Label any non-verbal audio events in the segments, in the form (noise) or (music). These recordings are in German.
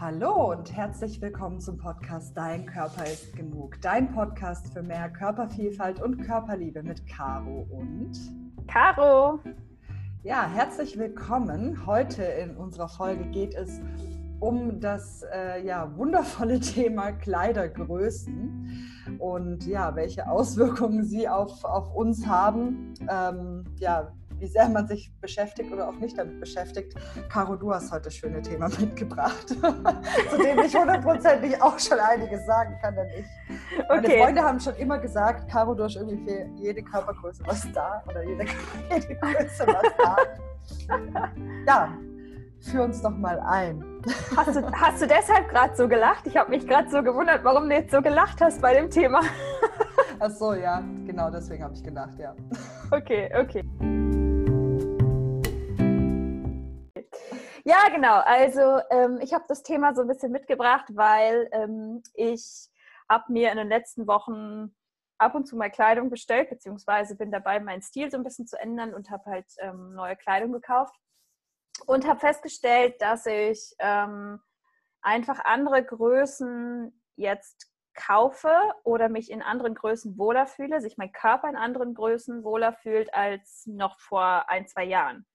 Hallo und herzlich willkommen zum Podcast Dein Körper ist genug. Dein Podcast für mehr Körpervielfalt und Körperliebe mit Caro und Caro. Ja, herzlich willkommen. Heute in unserer Folge geht es um das äh, ja, wundervolle (laughs) Thema Kleidergrößen und ja, welche Auswirkungen sie auf, auf uns haben. Ähm, ja, wie sehr man sich beschäftigt oder auch nicht damit beschäftigt. Caro, du hast heute schöne Thema (laughs) mitgebracht, zu dem ich hundertprozentig auch schon einiges sagen kann, denn ich. Meine okay. Freunde haben schon immer gesagt, Caro, du hast irgendwie für jede Körpergröße was da oder jede, (laughs) jede Größe was da. ja, führ uns doch mal ein. Hast du, hast du deshalb gerade so gelacht? Ich habe mich gerade so gewundert, warum du jetzt so gelacht hast bei dem Thema. Ach so, ja, genau deswegen habe ich gelacht, ja. Okay, okay. Ja, genau. Also ähm, ich habe das Thema so ein bisschen mitgebracht, weil ähm, ich habe mir in den letzten Wochen ab und zu mal Kleidung bestellt, beziehungsweise bin dabei, meinen Stil so ein bisschen zu ändern und habe halt ähm, neue Kleidung gekauft und habe festgestellt, dass ich ähm, einfach andere Größen jetzt kaufe oder mich in anderen Größen wohler fühle, sich mein Körper in anderen Größen wohler fühlt als noch vor ein, zwei Jahren.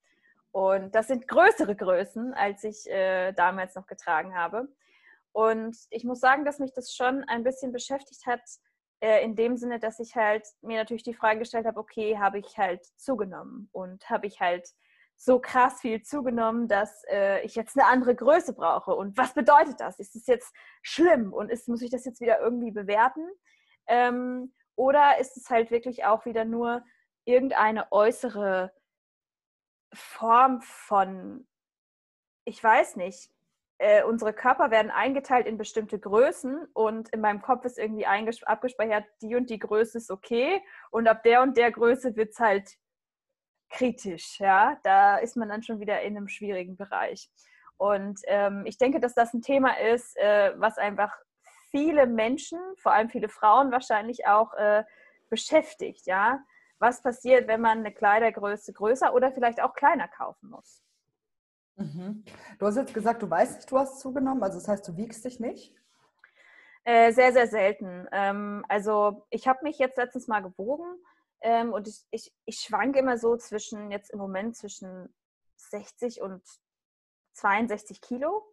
Und das sind größere Größen, als ich äh, damals noch getragen habe. Und ich muss sagen, dass mich das schon ein bisschen beschäftigt hat, äh, in dem Sinne, dass ich halt mir natürlich die Frage gestellt habe, okay, habe ich halt zugenommen und habe ich halt so krass viel zugenommen, dass äh, ich jetzt eine andere Größe brauche. Und was bedeutet das? Ist es jetzt schlimm und ist, muss ich das jetzt wieder irgendwie bewerten? Ähm, oder ist es halt wirklich auch wieder nur irgendeine äußere Form von, ich weiß nicht, äh, unsere Körper werden eingeteilt in bestimmte Größen und in meinem Kopf ist irgendwie abgespeichert, die und die Größe ist okay und ab der und der Größe wird es halt kritisch. Ja, da ist man dann schon wieder in einem schwierigen Bereich. Und ähm, ich denke, dass das ein Thema ist, äh, was einfach viele Menschen, vor allem viele Frauen wahrscheinlich auch äh, beschäftigt. Ja, was passiert, wenn man eine Kleidergröße größer oder vielleicht auch kleiner kaufen muss. Mhm. Du hast jetzt gesagt, du weißt nicht, du hast zugenommen, also das heißt, du wiegst dich nicht? Äh, sehr, sehr selten. Ähm, also ich habe mich jetzt letztens mal gewogen ähm, und ich, ich, ich schwanke immer so zwischen, jetzt im Moment zwischen 60 und 62 Kilo.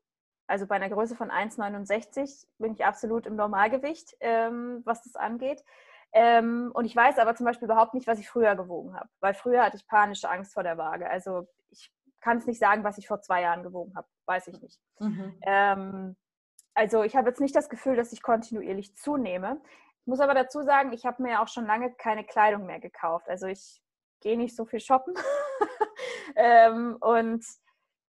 Also bei einer Größe von 1,69 bin ich absolut im Normalgewicht, ähm, was das angeht. Ähm, und ich weiß aber zum Beispiel überhaupt nicht, was ich früher gewogen habe, weil früher hatte ich panische Angst vor der Waage. Also ich kann es nicht sagen, was ich vor zwei Jahren gewogen habe, weiß ich nicht. Mhm. Ähm, also ich habe jetzt nicht das Gefühl, dass ich kontinuierlich zunehme. Ich muss aber dazu sagen, ich habe mir auch schon lange keine Kleidung mehr gekauft. Also ich gehe nicht so viel shoppen. (laughs) ähm, und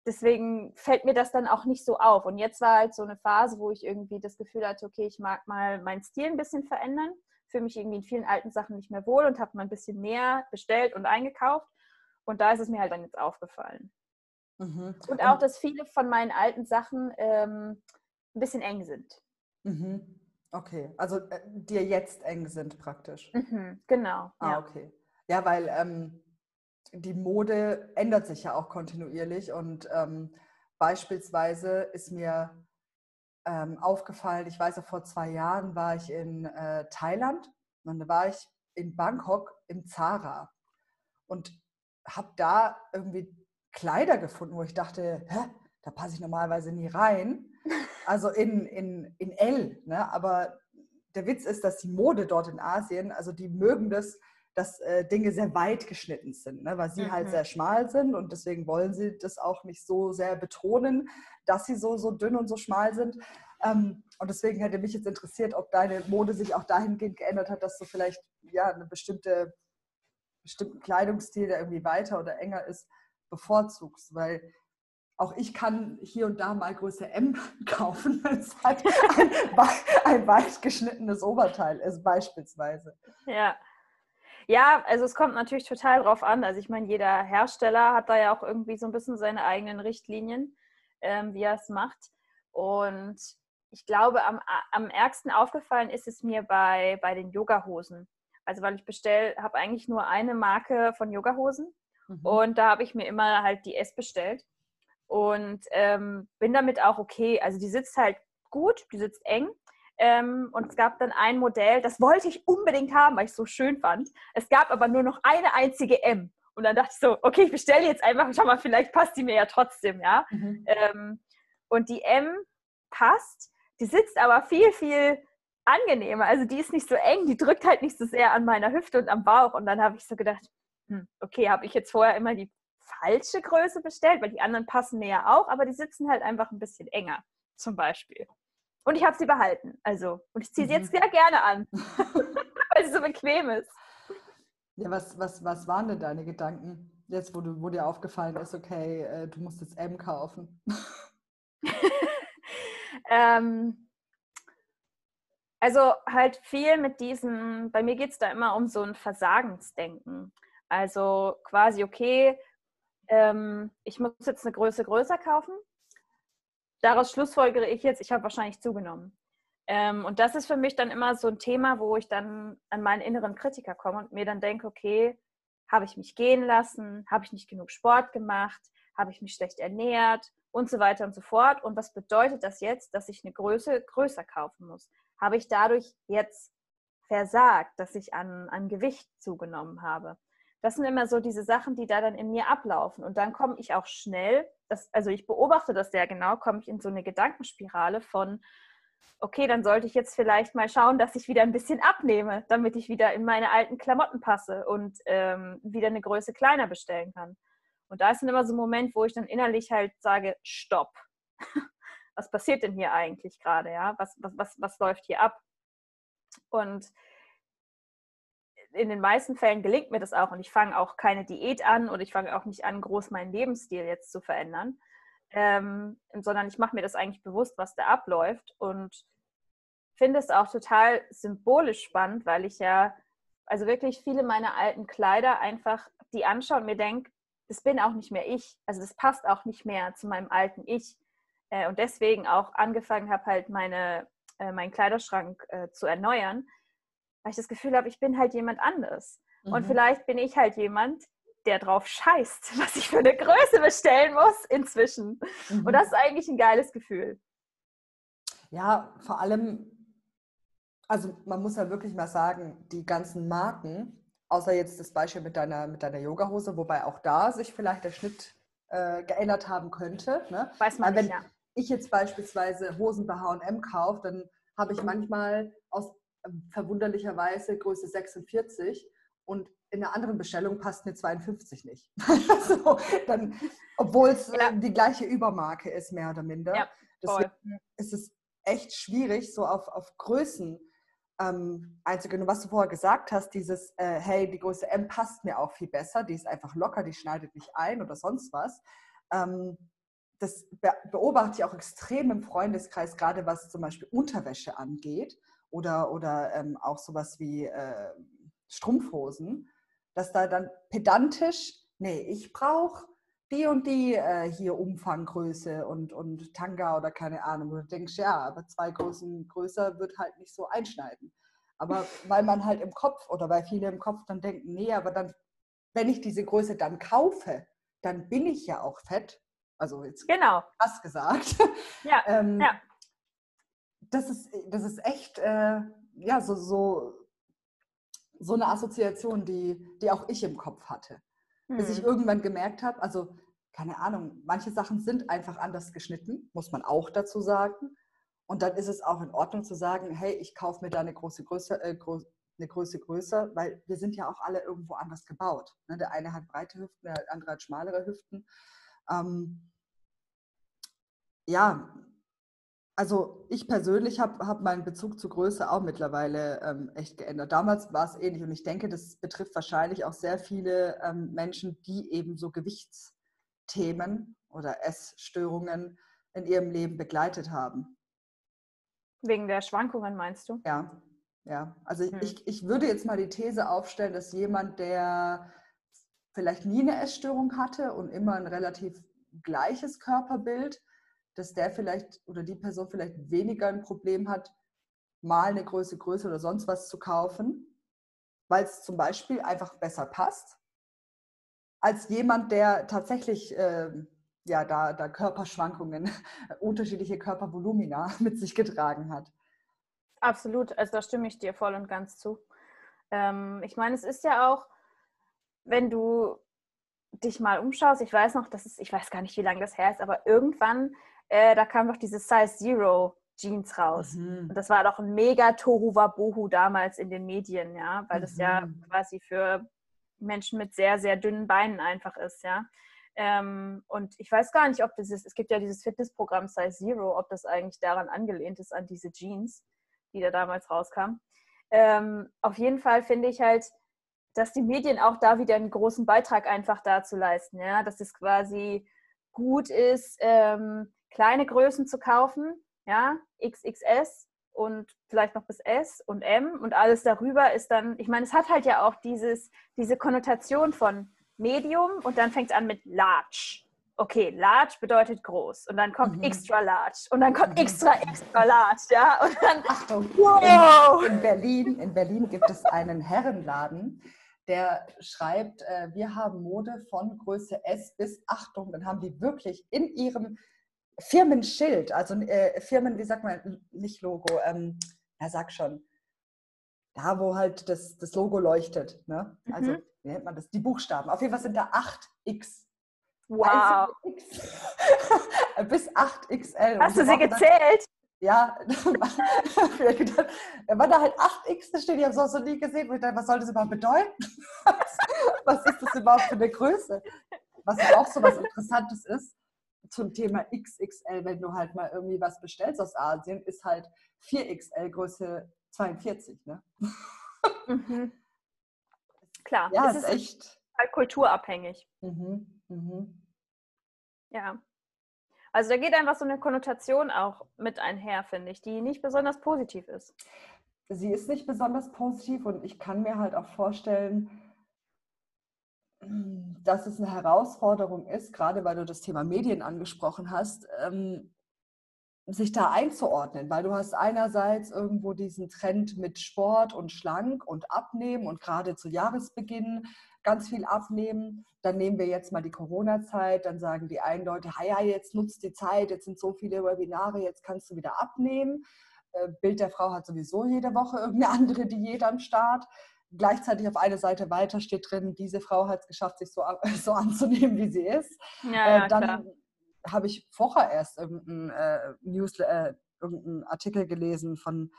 deswegen fällt mir das dann auch nicht so auf. Und jetzt war halt so eine Phase, wo ich irgendwie das Gefühl hatte, okay, ich mag mal meinen Stil ein bisschen verändern fühle mich irgendwie in vielen alten Sachen nicht mehr wohl und habe mal ein bisschen mehr bestellt und eingekauft. Und da ist es mir halt dann jetzt aufgefallen. Mhm. Und auch, dass viele von meinen alten Sachen ähm, ein bisschen eng sind. Mhm. Okay, also äh, dir jetzt eng sind praktisch. Mhm. Genau. Ah, ja. okay. Ja, weil ähm, die Mode ändert sich ja auch kontinuierlich und ähm, beispielsweise ist mir ähm, aufgefallen. Ich weiß, vor zwei Jahren war ich in äh, Thailand und da war ich in Bangkok im Zara und habe da irgendwie Kleider gefunden, wo ich dachte, hä, da passe ich normalerweise nie rein. (laughs) Also in, in, in L. Ne? Aber der Witz ist, dass die Mode dort in Asien, also die mögen das, dass äh, Dinge sehr weit geschnitten sind, ne? weil sie halt mhm. halt sehr schmal sind und deswegen wollen sie das auch nicht so sehr betonen, dass sie so, so dünn und so schmal sind. Ähm, und deswegen hätte mich jetzt interessiert, ob deine Mode sich auch dahingehend geändert hat, dass du vielleicht ja eine bestimmte bestimmten Kleidungsstil, der irgendwie weiter oder enger ist, bevorzugst, weil auch ich kann hier und da mal Größe M (laughs) kaufen, wenn es halt (laughs) ein, ein weit geschnittenes Oberteil ist, beispielsweise. Ja. Ja, also es kommt natürlich total drauf an. Also ich meine, jeder Hersteller hat da ja auch irgendwie so ein bisschen seine eigenen Richtlinien ähm, wie er es macht. Und ich glaube, am, am ärgsten aufgefallen ist es mir bei, bei den Yogahosen. Also weil ich bestelle, habe eigentlich nur eine Marke von Yogahosen mhm. und da habe ich mir immer halt die S bestellt. und ähm, bin damit auch okay. Also die sitzt halt gut, die sitzt eng. Ähm, und es gab dann ein Modell, das wollte ich unbedingt haben, weil ich es so schön fand. Es gab aber nur noch eine einzige M. Und dann dachte ich so, okay, ich bestelle jetzt einfach, schau mal, vielleicht passt die mir ja trotzdem, ja. Mhm. Ähm, und die M passt, die sitzt aber viel, viel angenehmer. Also die ist nicht so eng, die drückt halt nicht so sehr an meiner Hüfte und am Bauch. Und dann habe ich so gedacht, hm, okay, habe ich jetzt vorher immer die falsche Größe bestellt, weil die anderen passen mir ja auch, aber die sitzen halt einfach ein bisschen enger, zum Beispiel. Und ich habe sie behalten. Also, und ich ziehe sie jetzt mhm. sehr gerne an, (laughs) weil sie so bequem ist. Ja, was, was, was waren denn deine Gedanken, jetzt wo, du, wo dir aufgefallen ist, okay, äh, du musst jetzt M kaufen? (laughs) ähm, also halt viel mit diesem, bei mir geht es da immer um so ein Versagensdenken. Also quasi, okay, ähm, ich muss jetzt eine Größe größer kaufen. Daraus schlussfolgere ich jetzt, ich habe wahrscheinlich zugenommen. Ähm, und das ist für mich dann immer so ein Thema, wo ich dann an meinen inneren Kritiker komme und mir dann denke, okay, habe ich mich gehen lassen? Habe ich nicht genug Sport gemacht? Habe ich mich schlecht ernährt? Und so weiter und so fort. Und was bedeutet das jetzt, dass ich eine Größe größer kaufen muss? Habe ich dadurch jetzt versagt, dass ich an, an Gewicht zugenommen habe? Das sind immer so diese Sachen, die da dann in mir ablaufen. Und dann komme ich auch schnell, das, also ich beobachte das sehr genau, komme ich in so eine Gedankenspirale von, okay, dann sollte ich jetzt vielleicht mal schauen, dass ich wieder ein bisschen abnehme, damit ich wieder in meine alten Klamotten passe und ähm, wieder eine Größe kleiner bestellen kann. Und da ist dann immer so ein Moment, wo ich dann innerlich halt sage, stopp. (laughs) was passiert denn hier eigentlich gerade? Ja? Was, was, was, was läuft hier ab? Und in den meisten Fällen gelingt mir das auch und ich fange auch keine Diät an oder ich fange auch nicht an, groß meinen Lebensstil jetzt zu verändern, ähm, sondern ich mache mir das eigentlich bewusst, was da abläuft und finde es auch total symbolisch spannend, weil ich ja also wirklich viele meiner alten Kleider einfach die anschaue und mir denke, das bin auch nicht mehr ich. Also das passt auch nicht mehr zu meinem alten Ich. Äh, und deswegen auch angefangen habe, halt meine, äh, meinen Kleiderschrank äh, zu erneuern, weil ich das Gefühl habe, ich bin halt jemand anderes. Mhm. Und vielleicht bin ich halt jemand, der drauf scheißt, (laughs) was ich für eine Größe bestellen muss inzwischen. Mhm. Und das ist eigentlich ein geiles Gefühl. Ja, vor allem, also man muss ja wirklich mal sagen, die ganzen Marken, außer jetzt das Beispiel mit deiner, mit deiner Yogahose, wobei auch da sich vielleicht der Schnitt äh, geändert haben könnte. Ne? Weiß man wenn nicht, ja. ich jetzt beispielsweise Hosen bei H&M kaufe, dann habe ich manchmal aus verwunderlicherweise Größe 46 und in einer anderen Bestellung passt eine 52 nicht. so, obwohl es ja. die gleiche Übermarke ist, mehr oder minder. Ja, Deswegen ist es echt schwierig, so auf, auf Größen ähm, einzugehen. Und was du vorher gesagt hast, dieses, äh, hey, die Größe M passt mir auch viel besser, die ist einfach locker, die schneidet nicht ein oder sonst was. Ähm, das beobachte ich auch extrem im Freundeskreis, gerade was zum Beispiel Unterwäsche angeht oder, oder ähm, auch sowas wie äh, Strumpfhosen, dass da dann pedantisch, nee, ich brauche die und die äh, hier Umfanggröße und, und Tanga oder keine Ahnung. Und du denkst, ja, aber zwei Größen größer wird halt nicht so einschneiden. Aber (laughs) weil man halt im Kopf oder weil viele im Kopf dann denken, nee, aber dann, wenn ich diese Größe dann kaufe, dann bin ich ja auch fett. Also jetzt genau. krass gesagt. Ja, (laughs) ähm, ja. Das ist, das ist echt, äh, ja, so, so, so eine Assoziation, die, die auch ich im Kopf hatte. Hm. Bis ich hm. irgendwann gemerkt habe, also keine Ahnung, manche Sachen sind einfach anders geschnitten, muss man auch dazu sagen. Und dann ist es auch in Ordnung zu sagen, hey, ich kaufe mir da eine große Größe, äh, eine Größe größer, weil wir sind ja auch alle irgendwo anders gebaut. Ne? Der eine hat breite Hüften, der andere hat schmalere Hüften. Ähm, ja, also ich persönlich habe hab meinen Bezug zur Größe auch mittlerweile ähm, echt geändert. Damals war es ähnlich und ich denke, das betrifft wahrscheinlich auch sehr viele ähm, Menschen, die eben so Gewichtsthemen oder Essstörungen in ihrem Leben begleitet haben. Wegen der Schwankungen meinst du? Ja, ja. Also hm. ich, ich würde jetzt mal die These aufstellen, dass jemand, der vielleicht nie eine Essstörung hatte und immer ein relativ gleiches Körperbild, dass der vielleicht oder die Person vielleicht weniger ein Problem hat, mal eine Größe größer oder sonst was zu kaufen, weil es zum Beispiel einfach besser passt, als jemand, der tatsächlich äh, ja, da, da Körperschwankungen, (laughs) unterschiedliche Körpervolumina (laughs) mit sich getragen hat. Absolut, also da stimme ich dir voll und ganz zu. Ähm, ich meine, es ist ja auch, wenn du dich mal umschaust, ich weiß noch, das ist, ich weiß gar nicht, wie lange das her ist, aber irgendwann, äh, da kam doch diese Size Zero Jeans raus. Mhm. Und das war doch ein mega Tohu Wabohu damals in den Medien, ja, weil mhm. das ja mhm. quasi für Menschen mit sehr, sehr dünnen Beinen einfach ist, ja. Ähm, und ich weiß gar nicht, ob das ist, es gibt ja dieses Fitnessprogramm Size Zero, ob das eigentlich daran angelehnt ist, an diese Jeans, die da damals rauskam. Ähm, auf jeden Fall finde ich halt, dass die Medien auch da wieder einen großen Beitrag einfach dazu leisten, ja, dass es quasi gut ist, ähm, kleine Größen zu kaufen, ja, XXS und vielleicht noch bis S und M und alles darüber ist dann, ich meine, es hat halt ja auch dieses, diese Konnotation von Medium und dann fängt es an mit Large. Okay, large bedeutet groß und dann kommt mhm. extra large und dann kommt mhm. extra extra large, ja und dann Achtung, wow. in, in, Berlin, in Berlin gibt es einen Herrenladen, der schreibt, äh, wir haben Mode von Größe S bis Achtung, dann haben die wirklich in ihrem Firmenschild, also äh, Firmen, wie sagt man, nicht Logo, ähm, ja, sag schon, da wo halt das, das Logo leuchtet, ne? Also, mhm. wie nennt man das? Die Buchstaben. Auf jeden Fall sind da 8x. Wow. (laughs) Bis 8XL. Hast du sie gezählt? ja, (laughs) (laughs) da war da halt 8x, das steht, ich habe es auch so nie gesehen, wo ich dachte, was soll das überhaupt bedeuten? was ist das überhaupt für eine Größe? Was auch so was Interessantes ist, zum Thema XXL, wenn du halt mal irgendwie was bestellst aus Asien, ist halt 4XL Größe 42, ne? Mhm. (laughs) Klar, ja, es ist echt halt kulturabhängig. Mhm. Mhm. Ja. Also da geht einfach so eine Konnotation auch mit einher, finde ich, die nicht besonders positiv ist. Sie ist nicht besonders positiv und ich kann mir halt auch vorstellen, dass es eine Herausforderung ist, gerade weil du das Thema Medien angesprochen hast, ähm, sich da einzuordnen, weil du hast einerseits irgendwo diesen Trend mit Sport und schlank und abnehmen und gerade zu Jahresbeginn ganz viel abnehmen. Dann nehmen wir jetzt mal die Corona-Zeit, dann sagen die einen Leute, ja, jetzt nutzt die Zeit, jetzt sind so viele Webinare, jetzt kannst du wieder abnehmen. Äh, Bild der Frau hat sowieso jede Woche (laughs) irgendeine andere Diät am Start gleichzeitig auf eine Seite weiter steht drin, diese Frau hat es geschafft, sich so, (laughs) so anzunehmen, wie sie ist. Ja, äh, dann habe ich vorher erst irgendeinen äh, Newsletter, äh, irgendeinen Artikel gelesen von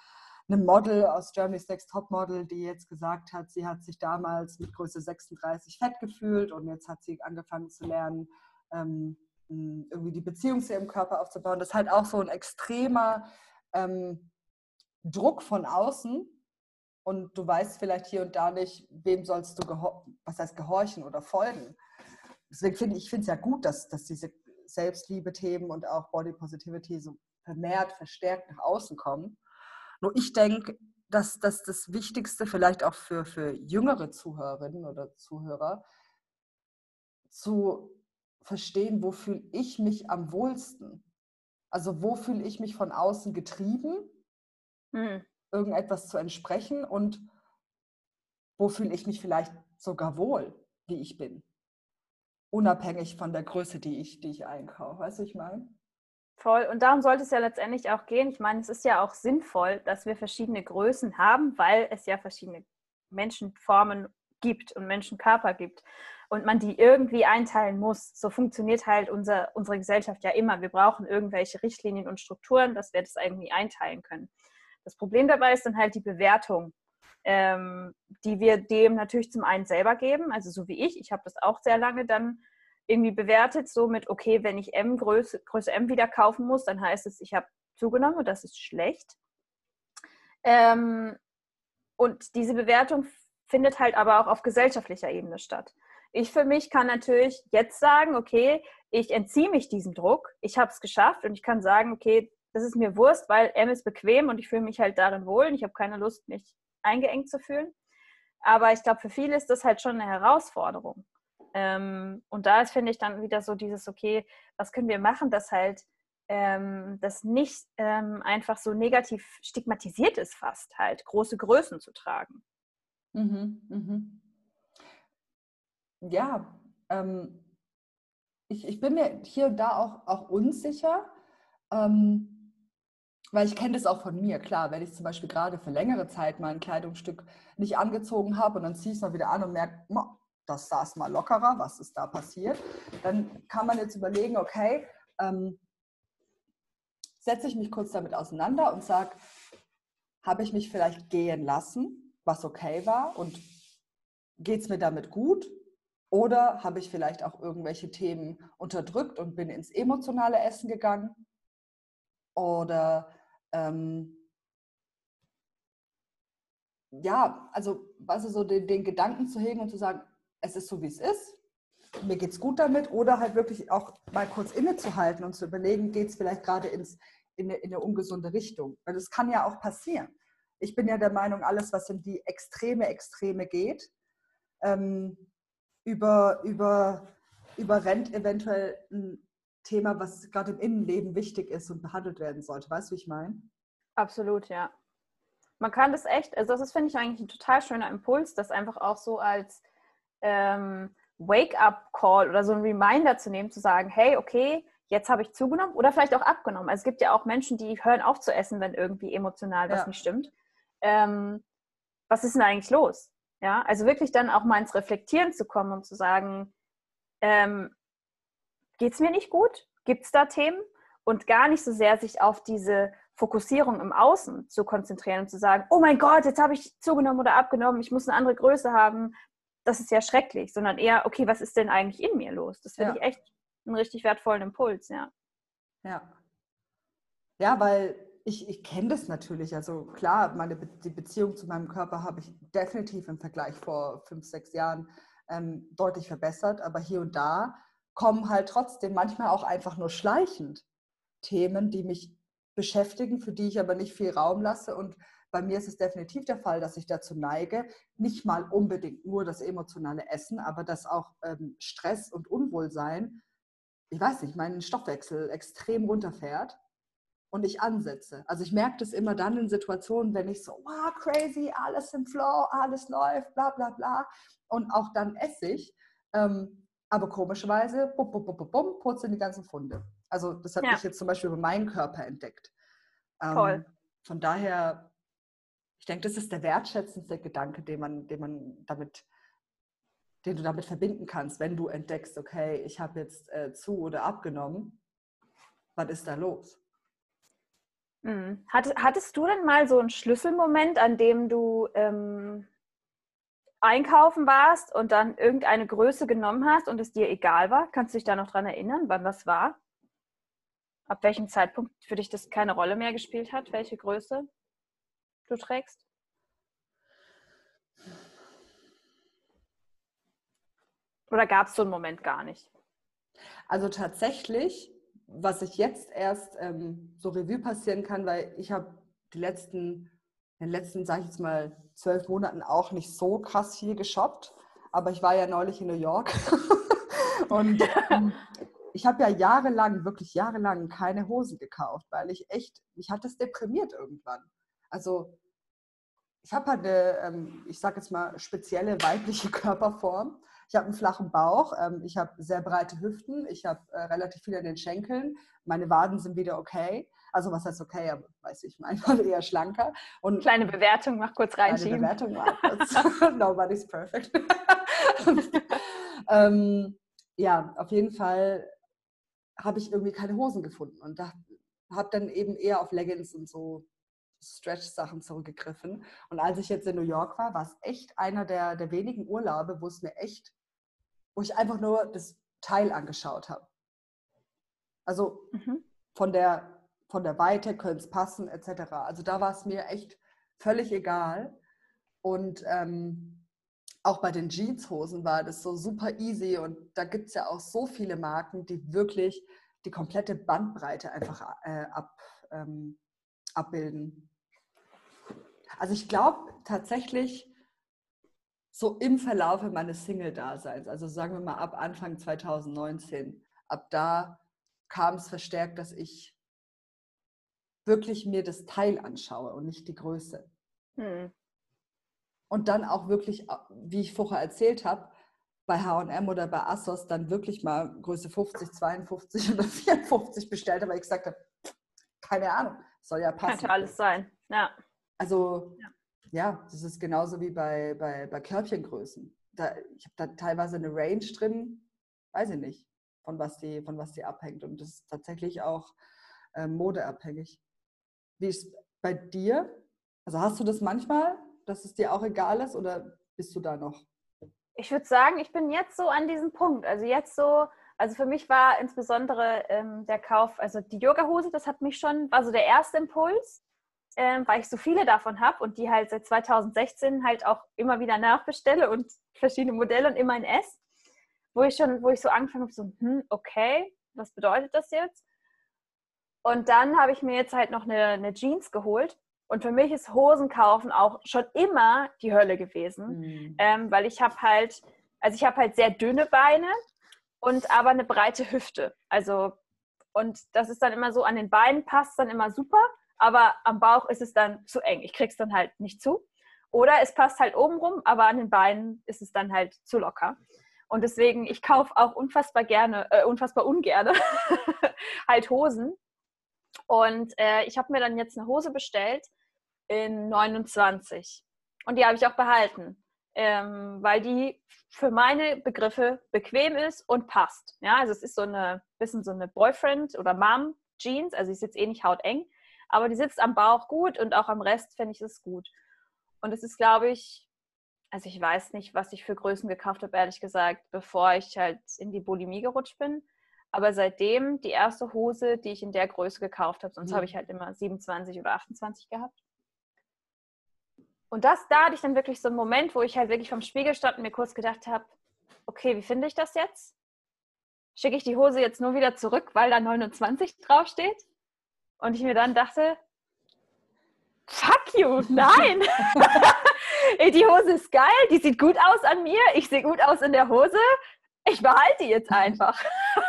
einem Model aus Germany's Next Top Model, die jetzt gesagt hat, sie hat sich damals mit Größe 36 fett gefühlt und jetzt hat sie angefangen zu lernen, ähm, irgendwie die Beziehung zu ihrem Körper aufzubauen. Das ist halt auch so ein extremer ähm, Druck von außen, und du weißt vielleicht hier und da nicht, wem sollst du was heißt gehorchen oder folgen. Deswegen finde ich, es ja gut, dass, dass diese Selbstliebe-Themen und auch Body Positivity so vermehrt, verstärkt nach außen kommen. Nur ich denke, dass, dass das Wichtigste vielleicht auch für, für jüngere Zuhörerinnen oder Zuhörer zu verstehen, wo fühle ich mich am wohlsten? Also wo fühle ich mich von außen getrieben? Hm irgendetwas zu entsprechen und wo fühle ich mich vielleicht sogar wohl, wie ich bin. Unabhängig von der Größe, die ich, die ich einkaufe. Weißt du, ich meine? Voll. Und darum sollte es ja letztendlich auch gehen. Ich meine, es ist ja auch sinnvoll, dass wir verschiedene Größen haben, weil es ja verschiedene Menschenformen gibt und Menschenkörper gibt und man die irgendwie einteilen muss. So funktioniert halt unser, unsere Gesellschaft ja immer. Wir brauchen irgendwelche Richtlinien und Strukturen, dass wir das irgendwie einteilen können. Das Problem dabei ist dann halt die Bewertung, ähm, die wir dem natürlich zum einen selber geben, also so wie ich. Ich habe das auch sehr lange dann irgendwie bewertet, so mit, okay, wenn ich M Größe, Größe M wieder kaufen muss, dann heißt es, ich habe zugenommen und das ist schlecht. Ähm, und diese Bewertung findet halt aber auch auf gesellschaftlicher Ebene statt. Ich für mich kann natürlich jetzt sagen, okay, ich entziehe mich diesem Druck, ich habe es geschafft und ich kann sagen, okay, das ist mir Wurst, weil M ist bequem und ich fühle mich halt darin wohl und ich habe keine Lust, mich eingeengt zu fühlen. Aber ich glaube, für viele ist das halt schon eine Herausforderung. Ähm, und da ist, finde ich, dann wieder so dieses, okay, was können wir machen, dass halt ähm, das nicht ähm, einfach so negativ stigmatisiert ist, fast halt, große Größen zu tragen. Mhm, mhm. Ja, ähm, ich, ich bin mir hier und da auch, auch unsicher, ähm, weil ich kenne das auch von mir. Klar, wenn ich zum Beispiel gerade für längere Zeit mal ein Kleidungsstück nicht angezogen habe und dann ziehe ich es mal wieder an und merke, das saß mal lockerer, was ist da passiert, dann kann man jetzt überlegen, okay, ähm, setze ich mich kurz damit auseinander und sage, habe ich mich vielleicht gehen lassen, was okay war und geht es mir damit gut? Oder habe ich vielleicht auch irgendwelche Themen unterdrückt und bin ins emotionale Essen gegangen? Oder ähm, ja, also was ist so den, den Gedanken zu hegen und zu sagen, es ist so, wie es ist, mir geht es gut damit, oder halt wirklich auch mal kurz innezuhalten und zu überlegen, geht es vielleicht gerade ins, in, eine, in eine ungesunde Richtung. Weil das kann ja auch passieren. Ich bin ja der Meinung, alles, was in die extreme Extreme geht, ähm, über, über, überrennt eventuell ein Thema, was gerade im Innenleben wichtig ist und behandelt werden sollte. Weißt du, wie ich meine? Absolut, ja. Man kann das echt, also das finde ich eigentlich ein total schöner Impuls, das einfach auch so als ähm, Wake-up-Call oder so ein Reminder zu nehmen, zu sagen, hey, okay, jetzt habe ich zugenommen oder vielleicht auch abgenommen. Also es gibt ja auch Menschen, die hören auf zu essen, wenn irgendwie emotional was ja. nicht stimmt. Ähm, was ist denn eigentlich los? Ja, also wirklich dann auch mal ins Reflektieren zu kommen und zu sagen, ähm, geht es mir nicht gut? Gibt es da Themen? Und gar nicht so sehr sich auf diese Fokussierung im Außen zu konzentrieren und zu sagen, oh mein Gott, jetzt habe ich zugenommen oder abgenommen, ich muss eine andere Größe haben. Das ist ja schrecklich, sondern eher, okay, was ist denn eigentlich in mir los? Das finde ja. ich echt einen richtig wertvollen Impuls, ja. Ja. Ja, weil ich, ich kenne das natürlich. Also klar, meine Be die Beziehung zu meinem Körper habe ich definitiv im Vergleich vor fünf, sechs Jahren ähm, deutlich verbessert. Aber hier und da kommen halt trotzdem manchmal auch einfach nur schleichend Themen, die mich beschäftigen, für die ich aber nicht viel Raum lasse. Und bei mir ist es definitiv der Fall, dass ich dazu neige, nicht mal unbedingt nur das emotionale Essen, aber dass auch ähm, Stress und Unwohlsein, ich weiß nicht, meinen Stoffwechsel extrem runterfährt und ich ansetze. Also ich merke das immer dann in Situationen, wenn ich so, wow, crazy, alles im Flow, alles läuft, bla bla bla. Und auch dann esse ich. Ähm, aber komischerweise, bum, bum, bum, bum, purzeln die ganzen Funde. Also das habe ja. ich jetzt zum Beispiel über meinen Körper entdeckt. Ähm, Toll. Von daher, ich denke, das ist der wertschätzendste Gedanke, den man, den man damit den du damit verbinden kannst, wenn du entdeckst, okay, ich habe jetzt äh, zu oder abgenommen, was ist da los? Mhm. hattest du denn mal so einen Schlüsselmoment, an dem du ähm, einkaufen warst und dann irgendeine Größe genommen hast und es dir egal war? Kannst du dich da noch dran erinnern, wann das war? Ab welchem Zeitpunkt für dich das keine Rolle mehr gespielt hat, welche Größe du trägst? Oder gab es so einen Moment gar nicht? Also tatsächlich was ich jetzt erst ähm, so Revue passieren kann, weil ich habe die letzten, in den letzten, sage ich jetzt mal, zwölf Monaten auch nicht so krass viel geshoppt. Aber ich war ja neulich in New York (laughs) und ähm, ich habe ja jahrelang, wirklich jahrelang keine Hosen gekauft, weil ich echt, mich hat das deprimiert irgendwann. Also ich habe halt eine, ähm, ich sage jetzt mal, spezielle weibliche (laughs) Körperform. Ich habe einen flachen Bauch, ähm, ich habe sehr breite Hüften, ich habe äh, relativ viel an den Schenkeln, meine Waden sind wieder okay. Also was heißt okay, aber weiß ich, manchmal eher schlanker. Und kleine Bewertung, mach kurz reinschieben. Kleine Bewertung, mach (laughs) kurz. (laughs) Nobody's perfect. (laughs) ähm, ja, auf jeden Fall habe ich irgendwie keine Hosen gefunden und habe dann eben eher auf Leggings und so Stretch-Sachen zurückgegriffen. Und als ich jetzt in New York war, war es echt einer der, der wenigen Urlaube, wo es mir echt, wo ich einfach nur das Teil angeschaut habe. Also mhm. von, der, von der Weite könnte es passen, etc. Also da war es mir echt völlig egal. Und ähm, auch bei den Jeanshosen war das so super easy. Und da gibt es ja auch so viele Marken, die wirklich die komplette Bandbreite einfach äh, ab, ähm, abbilden. Also ich glaube tatsächlich, so im Verlaufe meines Single-Daseins, also sagen wir mal ab Anfang 2019, ab da kam es verstärkt, dass ich wirklich mir das Teil anschaue und nicht die Größe. Hm. Und dann auch wirklich, wie ich vorher erzählt habe, bei HM oder bei Assos dann wirklich mal Größe 50, 52 (laughs) oder 54 bestellt, aber ich gesagt habe, keine Ahnung, soll ja passen. Könnte alles sein, ja. Also ja, ja das ist genauso wie bei, bei, bei Körbchengrößen. Da, ich habe da teilweise eine Range drin, weiß ich nicht, von was die, von was die abhängt. Und das ist tatsächlich auch äh, modeabhängig. Wie ist es bei dir? Also hast du das manchmal, dass es dir auch egal ist oder bist du da noch? Ich würde sagen, ich bin jetzt so an diesem Punkt. Also jetzt so, also für mich war insbesondere ähm, der Kauf, also die Yogahose, das hat mich schon, war so der erste Impuls, ähm, weil ich so viele davon habe und die halt seit 2016 halt auch immer wieder nachbestelle und verschiedene Modelle und immer in S, wo ich schon, wo ich so angefangen habe, so, hm, okay, was bedeutet das jetzt? Und dann habe ich mir jetzt halt noch eine, eine Jeans geholt und für mich ist Hosen kaufen auch schon immer die Hölle gewesen, mhm. ähm, weil ich habe halt, also ich habe halt sehr dünne Beine und aber eine breite Hüfte. Also und das ist dann immer so, an den Beinen passt dann immer super, aber am Bauch ist es dann zu eng. Ich krieg's dann halt nicht zu. Oder es passt halt oben rum, aber an den Beinen ist es dann halt zu locker. Und deswegen, ich kaufe auch unfassbar gerne, äh, unfassbar ungerne (laughs) halt Hosen. Und äh, ich habe mir dann jetzt eine Hose bestellt in 29. Und die habe ich auch behalten, ähm, weil die für meine Begriffe bequem ist und passt. Ja, also es ist so eine bisschen so eine Boyfriend- oder Mom-Jeans, also sie sitzt eh nicht hauteng, aber die sitzt am Bauch gut und auch am Rest finde ich es gut. Und es ist, glaube ich, also ich weiß nicht, was ich für Größen gekauft habe, ehrlich gesagt, bevor ich halt in die Bulimie gerutscht bin. Aber seitdem die erste Hose, die ich in der Größe gekauft habe, sonst mhm. habe ich halt immer 27 oder 28 gehabt. Und das, da hatte ich dann wirklich so einen Moment, wo ich halt wirklich vom Spiegel stand und mir kurz gedacht habe, okay, wie finde ich das jetzt? Schicke ich die Hose jetzt nur wieder zurück, weil da 29 draufsteht? Und ich mir dann dachte, fuck you, (laughs) nein! (laughs) Ey, die Hose ist geil, die sieht gut aus an mir, ich sehe gut aus in der Hose, ich behalte die jetzt einfach. (laughs)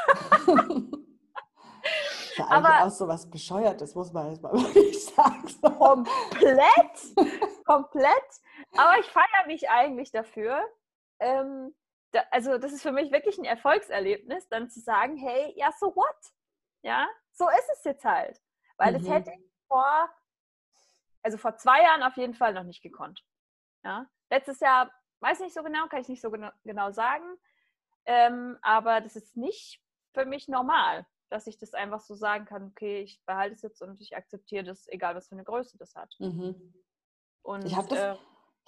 ja aber auch so was Bescheuertes, muss man jetzt mal (laughs) wirklich sagen. So. Komplett, (laughs) komplett. Aber ich feiere mich eigentlich dafür. Ähm, da, also das ist für mich wirklich ein Erfolgserlebnis, dann zu sagen, hey, ja, so what? Ja, so ist es jetzt halt. Weil mhm. das hätte ich vor, also vor zwei Jahren auf jeden Fall noch nicht gekonnt. Ja, letztes Jahr, weiß nicht so genau, kann ich nicht so genau, genau sagen. Ähm, aber das ist nicht für mich normal dass ich das einfach so sagen kann, okay, ich behalte es jetzt und ich akzeptiere das, egal was für eine Größe das hat. Mhm. Und ich habe das, äh,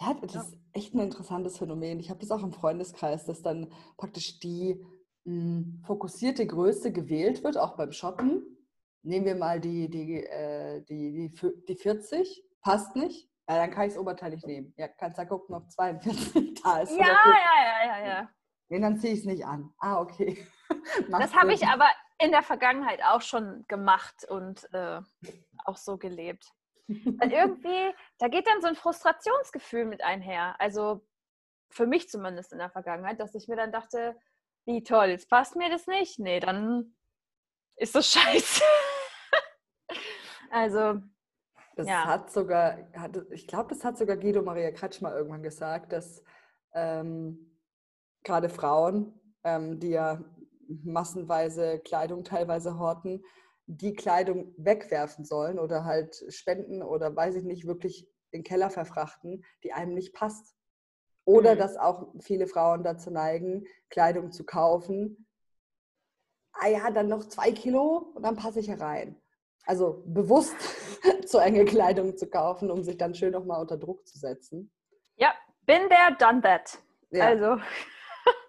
ja, das ja. ist echt ein interessantes Phänomen. Ich habe das auch im Freundeskreis, dass dann praktisch die mh, hm, fokussierte Größe gewählt wird, auch beim Shoppen. Nehmen wir mal die, die, äh, die, die, die 40, passt nicht. Ja, dann kann ich das Oberteil nicht nehmen. Ja, kannst ja gucken, ob 42 (laughs) da ist. Ja, ja, ja, ja, ja. Nee, dann ziehe ich es nicht an. Ah, okay. (laughs) das habe ich aber in der Vergangenheit auch schon gemacht und äh, auch so gelebt. Weil irgendwie, da geht dann so ein Frustrationsgefühl mit einher. Also für mich zumindest in der Vergangenheit, dass ich mir dann dachte, wie toll, jetzt passt mir das nicht. Nee, dann ist das (laughs) scheiße. also. Das ja. hat sogar, hat, ich glaube, das hat sogar Guido Maria Kretschmer irgendwann gesagt, dass ähm, gerade Frauen, ähm, die ja massenweise Kleidung teilweise horten, die Kleidung wegwerfen sollen oder halt spenden oder weiß ich nicht, wirklich in den Keller verfrachten, die einem nicht passt. Oder mhm. dass auch viele Frauen dazu neigen, Kleidung zu kaufen. Ah ja, dann noch zwei Kilo und dann passe ich herein. Also bewusst (laughs) zu enge Kleidung zu kaufen, um sich dann schön nochmal unter Druck zu setzen. Ja, bin there, done that. Ja. Also.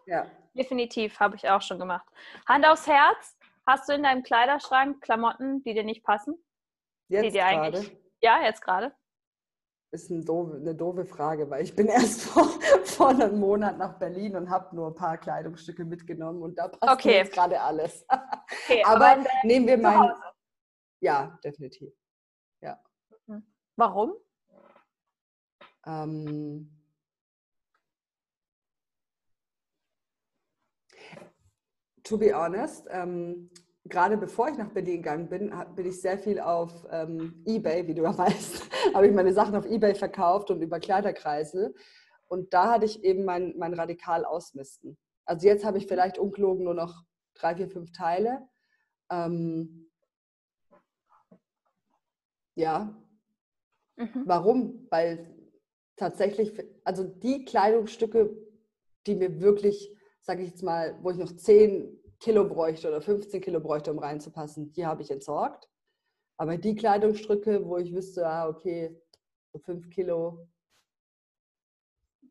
ja. (laughs) Definitiv, habe ich auch schon gemacht. Hand aufs Herz, hast du in deinem Kleiderschrank Klamotten, die dir nicht passen? Jetzt gerade? Ja, jetzt gerade. Ist eine doofe, eine doofe Frage, weil ich bin (laughs) erst vor, vor einem Monat nach Berlin und habe nur ein paar Kleidungsstücke mitgenommen und da passt okay. jetzt gerade alles. (laughs) Okay, aber, aber nehmen wir mal. Ja, definitiv. Ja. Mhm. Warum? Ähm, to be honest, ähm, gerade bevor ich nach Berlin gegangen bin, bin ich sehr viel auf ähm, Ebay, wie du ja (laughs) weißt, habe ich meine Sachen auf Ebay verkauft und über Kleiderkreise. Und da hatte ich eben mein, mein radikal Ausmisten. Also jetzt habe ich vielleicht ungelogen nur noch drei, vier, fünf Teile. Ähm, ja. Mhm. Warum? Weil tatsächlich, also die Kleidungsstücke, die mir wirklich, sage ich jetzt mal, wo ich noch 10 Kilo bräuchte oder 15 Kilo bräuchte, um reinzupassen, die habe ich entsorgt. Aber die Kleidungsstücke, wo ich wüsste, ah, okay, so 5 Kilo,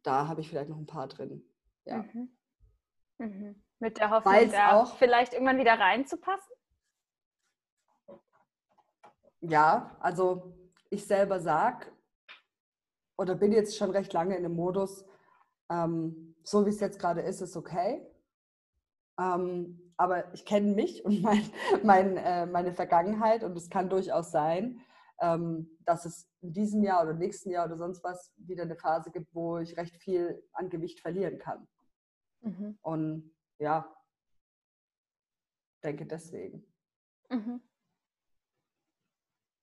da habe ich vielleicht noch ein paar drin. Ja. Mhm. Mhm. Mit der Hoffnung, da auch, vielleicht irgendwann wieder reinzupassen? Ja, also ich selber sage, oder bin jetzt schon recht lange in dem Modus, ähm, so wie es jetzt gerade ist, ist okay. Ähm, aber ich kenne mich und (laughs) mein, mein, äh, meine Vergangenheit und es kann durchaus sein, ähm, dass es in diesem Jahr oder nächsten Jahr oder sonst was wieder eine Phase gibt, wo ich recht viel an Gewicht verlieren kann. Mhm. Und ja, denke deswegen. Mhm.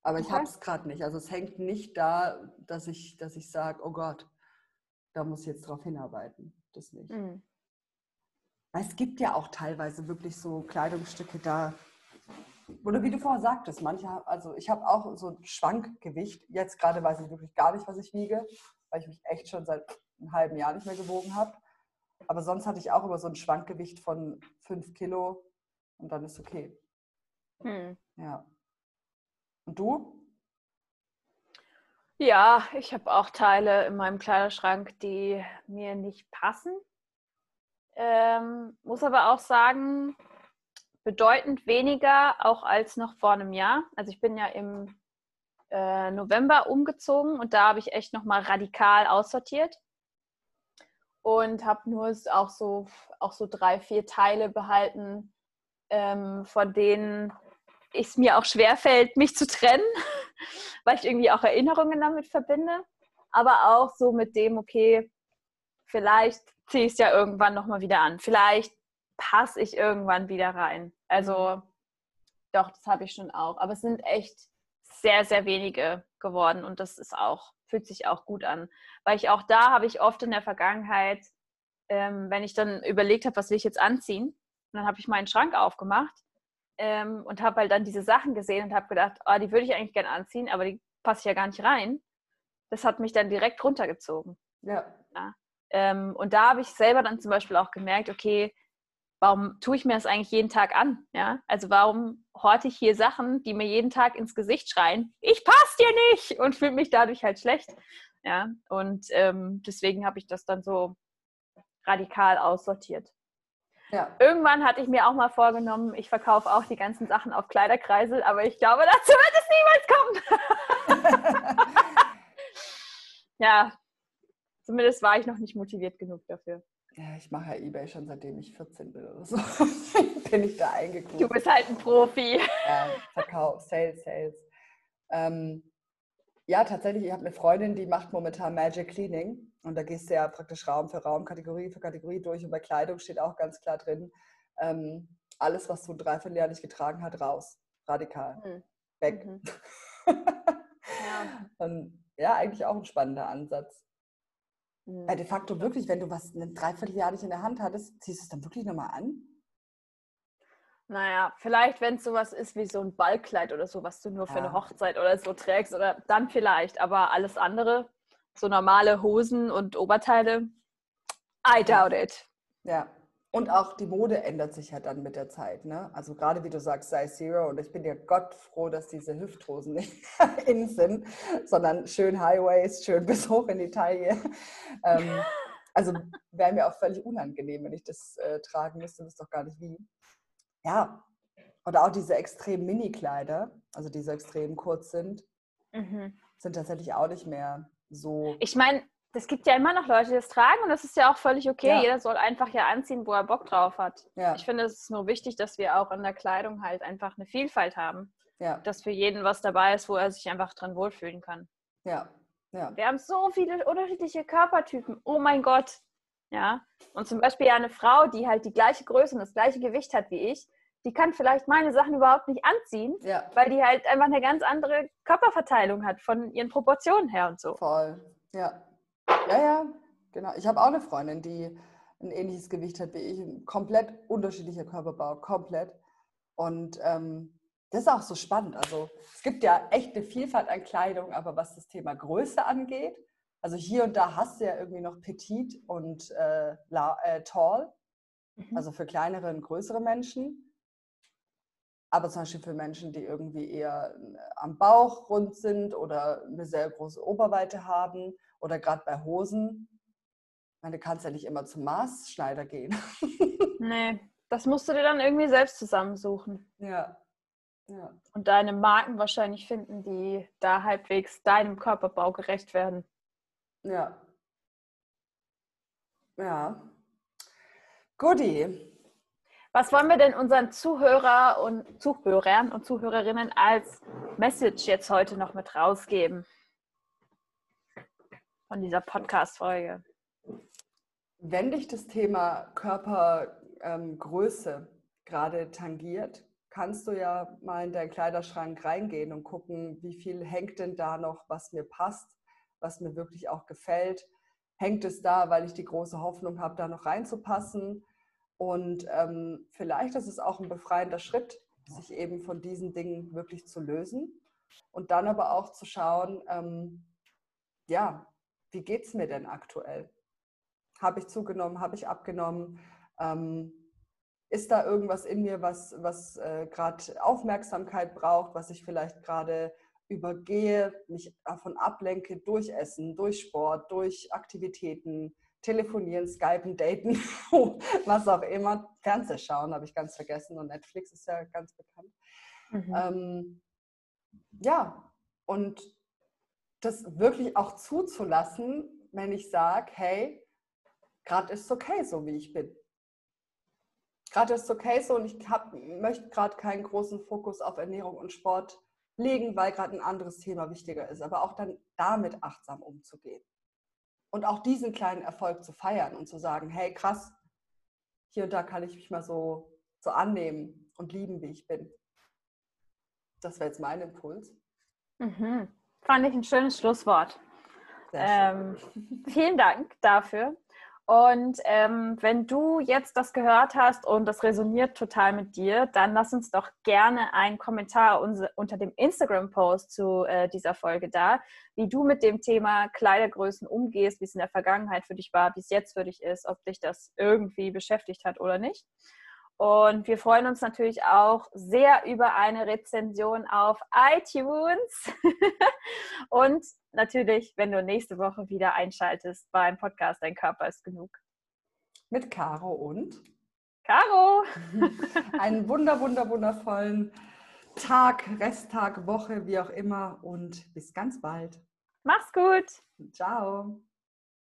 Aber ich okay. habe es gerade nicht. Also es hängt nicht da, dass ich, dass ich sage, oh Gott, da muss ich jetzt drauf hinarbeiten. Das nicht. Mhm. Weil es gibt ja auch teilweise wirklich so Kleidungsstücke da, oder wie du vorher sagtest, manche, also ich habe auch so ein Schwankgewicht. Jetzt gerade weiß ich wirklich gar nicht, was ich wiege, weil ich mich echt schon seit einem halben Jahr nicht mehr gewogen habe. Aber sonst hatte ich auch immer so ein Schwankgewicht von 5 Kilo und dann ist okay. Hm. Ja. Und du? Ja, ich habe auch Teile in meinem Kleiderschrank, die mir nicht passen. Ähm, muss aber auch sagen, bedeutend weniger auch als noch vor einem Jahr. Also ich bin ja im äh, November umgezogen und da habe ich echt nochmal radikal aussortiert und habe nur auch so, auch so drei, vier Teile behalten, ähm, von denen es mir auch schwerfällt, mich zu trennen, (laughs) weil ich irgendwie auch Erinnerungen damit verbinde. Aber auch so mit dem, okay, vielleicht ziehe ich es ja irgendwann nochmal wieder an. Vielleicht passe ich irgendwann wieder rein. Also doch, das habe ich schon auch. Aber es sind echt sehr, sehr wenige geworden und das ist auch, fühlt sich auch gut an. Weil ich auch da habe ich oft in der Vergangenheit, ähm, wenn ich dann überlegt habe, was will ich jetzt anziehen, und dann habe ich meinen Schrank aufgemacht ähm, und habe halt dann diese Sachen gesehen und habe gedacht, oh, die würde ich eigentlich gerne anziehen, aber die passe ich ja gar nicht rein. Das hat mich dann direkt runtergezogen. Ja. ja. Ähm, und da habe ich selber dann zum Beispiel auch gemerkt, okay, warum tue ich mir das eigentlich jeden Tag an? Ja? Also warum horte ich hier Sachen, die mir jeden Tag ins Gesicht schreien, ich passe dir nicht und fühle mich dadurch halt schlecht. Ja? Und ähm, deswegen habe ich das dann so radikal aussortiert. Ja. Irgendwann hatte ich mir auch mal vorgenommen, ich verkaufe auch die ganzen Sachen auf Kleiderkreisel, aber ich glaube, (laughs) dazu wird es niemals kommen. (laughs) ja, zumindest war ich noch nicht motiviert genug dafür. Ja, ich mache ja Ebay schon seitdem ich 14 bin oder so. (laughs) bin ich da eingeguckt. Du bist halt ein Profi. Ja, Verkauf, Sales, Sales. Ähm, ja, tatsächlich, ich habe eine Freundin, die macht momentan Magic Cleaning. Und da gehst du ja praktisch Raum für Raum, Kategorie für Kategorie durch. Und bei Kleidung steht auch ganz klar drin, ähm, alles, was du ein Dreivierteljahr nicht getragen hast, raus. Radikal. Mhm. Weg. Mhm. (laughs) ja. Und ja, eigentlich auch ein spannender Ansatz. Mhm. Weil de facto wirklich, wenn du was ein Dreivierteljahr nicht in der Hand hattest, ziehst du es dann wirklich nochmal an? Naja, vielleicht, wenn es sowas ist wie so ein Ballkleid oder so, was du nur für ja. eine Hochzeit oder so trägst, oder dann vielleicht, aber alles andere, so normale Hosen und Oberteile, I doubt it. Ja, und auch die Mode ändert sich ja dann mit der Zeit. Ne? Also gerade wie du sagst, Size Zero. Und ich bin ja Gott froh, dass diese Hüfthosen nicht (laughs) in sind, sondern schön Highways, schön bis hoch in die Taille. Ähm, also wäre mir auch völlig unangenehm, wenn ich das äh, tragen müsste. Das ist doch gar nicht wie. Ja, oder auch diese extrem Mini-Kleider, also die so extrem kurz sind, mhm. sind tatsächlich auch nicht mehr so. Ich meine, es gibt ja immer noch Leute, die das tragen und das ist ja auch völlig okay. Ja. Jeder soll einfach ja anziehen, wo er Bock drauf hat. Ja. Ich finde, es ist nur wichtig, dass wir auch in der Kleidung halt einfach eine Vielfalt haben. Ja. Dass für jeden was dabei ist, wo er sich einfach dran wohlfühlen kann. Ja. ja. Wir haben so viele unterschiedliche Körpertypen. Oh mein Gott. Ja. Und zum Beispiel ja eine Frau, die halt die gleiche Größe und das gleiche Gewicht hat wie ich, die kann vielleicht meine Sachen überhaupt nicht anziehen, ja. weil die halt einfach eine ganz andere Körperverteilung hat von ihren Proportionen her und so. Voll. Ja. Ja, ja, genau. Ich habe auch eine Freundin, die ein ähnliches Gewicht hat wie ich, ein komplett unterschiedlicher Körperbau, komplett. Und ähm, das ist auch so spannend. Also es gibt ja echt eine Vielfalt an Kleidung, aber was das Thema Größe angeht, also hier und da hast du ja irgendwie noch petit und äh, la, äh, tall, mhm. also für kleinere und größere Menschen. Aber zum Beispiel für Menschen, die irgendwie eher äh, am Bauch rund sind oder eine sehr große Oberweite haben oder gerade bei Hosen. Meine, du kannst ja nicht immer zum Maßschneider gehen. (laughs) nee, das musst du dir dann irgendwie selbst zusammensuchen. Ja. ja. Und deine Marken wahrscheinlich finden, die da halbwegs deinem Körperbau gerecht werden. Ja. Ja. Goodie. Was wollen wir denn unseren Zuhörer und Zuhörern und Zuhörerinnen als Message jetzt heute noch mit rausgeben von dieser Podcast-Folge? Wenn dich das Thema Körpergröße ähm, gerade tangiert, kannst du ja mal in deinen Kleiderschrank reingehen und gucken, wie viel hängt denn da noch, was mir passt, was mir wirklich auch gefällt. Hängt es da, weil ich die große Hoffnung habe, da noch reinzupassen? Und ähm, vielleicht ist es auch ein befreiender Schritt, sich eben von diesen Dingen wirklich zu lösen und dann aber auch zu schauen, ähm, ja, wie geht es mir denn aktuell? Habe ich zugenommen, habe ich abgenommen? Ähm, ist da irgendwas in mir, was, was äh, gerade Aufmerksamkeit braucht, was ich vielleicht gerade übergehe, mich davon ablenke durch Essen, durch Sport, durch Aktivitäten, telefonieren, skypen, daten, (laughs) was auch immer. Fernseh schauen habe ich ganz vergessen und Netflix ist ja ganz bekannt. Mhm. Ähm, ja, und das wirklich auch zuzulassen, wenn ich sage, hey, gerade ist es okay, so wie ich bin. Gerade ist es okay so und ich hab, möchte gerade keinen großen Fokus auf Ernährung und Sport legen, weil gerade ein anderes Thema wichtiger ist. Aber auch dann damit achtsam umzugehen und auch diesen kleinen Erfolg zu feiern und zu sagen, hey krass, hier und da kann ich mich mal so, so annehmen und lieben, wie ich bin. Das wäre jetzt mein Impuls. Mhm. Fand ich ein schönes Schlusswort. Ähm, vielen Dank dafür. Und ähm, wenn du jetzt das gehört hast und das resoniert total mit dir, dann lass uns doch gerne einen Kommentar unter dem Instagram-Post zu äh, dieser Folge da, wie du mit dem Thema Kleidergrößen umgehst, wie es in der Vergangenheit für dich war, wie es jetzt für dich ist, ob dich das irgendwie beschäftigt hat oder nicht. Und wir freuen uns natürlich auch sehr über eine Rezension auf iTunes. (laughs) und natürlich, wenn du nächste Woche wieder einschaltest beim Podcast Dein Körper ist genug. Mit Caro und Caro. (laughs) Einen wunder, wunder, wundervollen Tag, Resttag, Woche, wie auch immer und bis ganz bald. Mach's gut. Ciao.